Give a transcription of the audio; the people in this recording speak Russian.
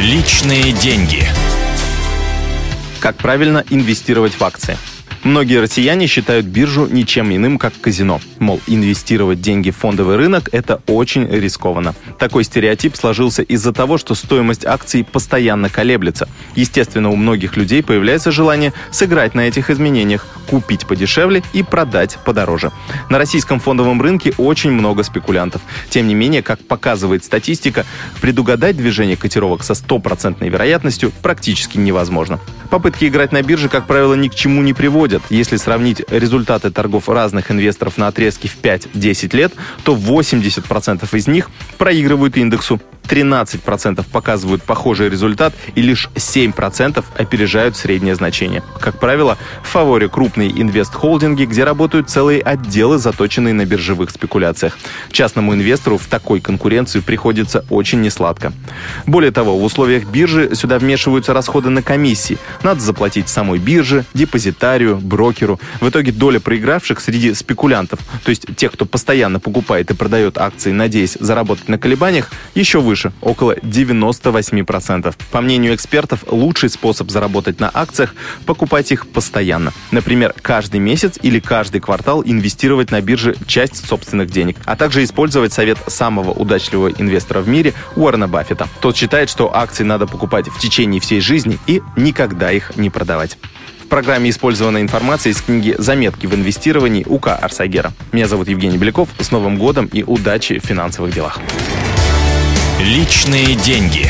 Личные деньги. Как правильно инвестировать в акции? Многие россияне считают биржу ничем иным, как казино. Мол, инвестировать деньги в фондовый рынок – это очень рискованно. Такой стереотип сложился из-за того, что стоимость акций постоянно колеблется. Естественно, у многих людей появляется желание сыграть на этих изменениях, купить подешевле и продать подороже. На российском фондовом рынке очень много спекулянтов. Тем не менее, как показывает статистика, предугадать движение котировок со стопроцентной вероятностью практически невозможно. Попытки играть на бирже, как правило, ни к чему не приводят. Если сравнить результаты торгов разных инвесторов на отрезке в 5-10 лет, то 80% из них проигрывают индексу 13% показывают похожий результат и лишь 7% опережают среднее значение. Как правило, в фаворе крупные инвест-холдинги, где работают целые отделы, заточенные на биржевых спекуляциях. Частному инвестору в такой конкуренции приходится очень несладко. Более того, в условиях биржи сюда вмешиваются расходы на комиссии. Надо заплатить самой бирже, депозитарию, брокеру. В итоге доля проигравших среди спекулянтов, то есть тех, кто постоянно покупает и продает акции, надеясь заработать на колебаниях, еще выше выше, около 98%. По мнению экспертов, лучший способ заработать на акциях – покупать их постоянно. Например, каждый месяц или каждый квартал инвестировать на бирже часть собственных денег, а также использовать совет самого удачливого инвестора в мире Уоррена Баффета. Тот считает, что акции надо покупать в течение всей жизни и никогда их не продавать. В программе использована информация из книги «Заметки в инвестировании» УК Арсагера. Меня зовут Евгений Беляков. С Новым годом и удачи в финансовых делах. Личные деньги.